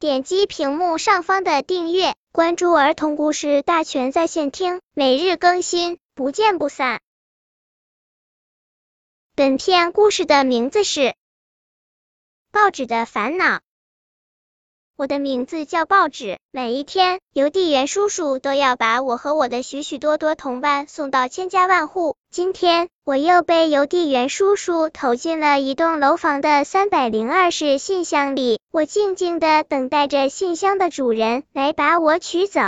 点击屏幕上方的订阅，关注儿童故事大全在线听，每日更新，不见不散。本片故事的名字是《报纸的烦恼》。我的名字叫报纸，每一天，邮递员叔叔都要把我和我的许许多多同伴送到千家万户。今天，我又被邮递员叔叔投进了一栋楼房的三百零二室信箱里。我静静的等待着信箱的主人来把我取走。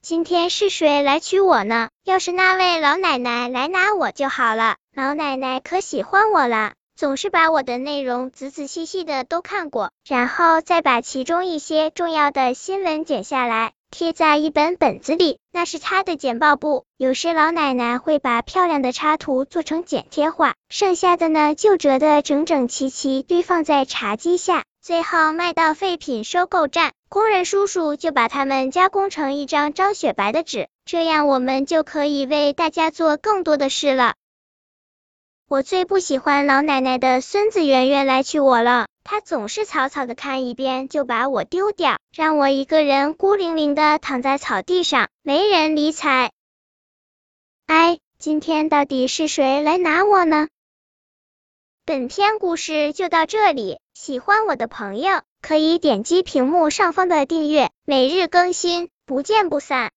今天是谁来取我呢？要是那位老奶奶来拿我就好了。老奶奶可喜欢我了。总是把我的内容仔仔细细的都看过，然后再把其中一些重要的新闻剪下来，贴在一本本子里，那是他的简报簿。有时老奶奶会把漂亮的插图做成剪贴画，剩下的呢就折得整整齐齐，堆放在茶几下，最后卖到废品收购站，工人叔叔就把它们加工成一张张雪白的纸，这样我们就可以为大家做更多的事了。我最不喜欢老奶奶的孙子圆圆来娶我了，他总是草草的看一遍就把我丢掉，让我一个人孤零零的躺在草地上，没人理睬。哎，今天到底是谁来拿我呢？本篇故事就到这里，喜欢我的朋友可以点击屏幕上方的订阅，每日更新，不见不散。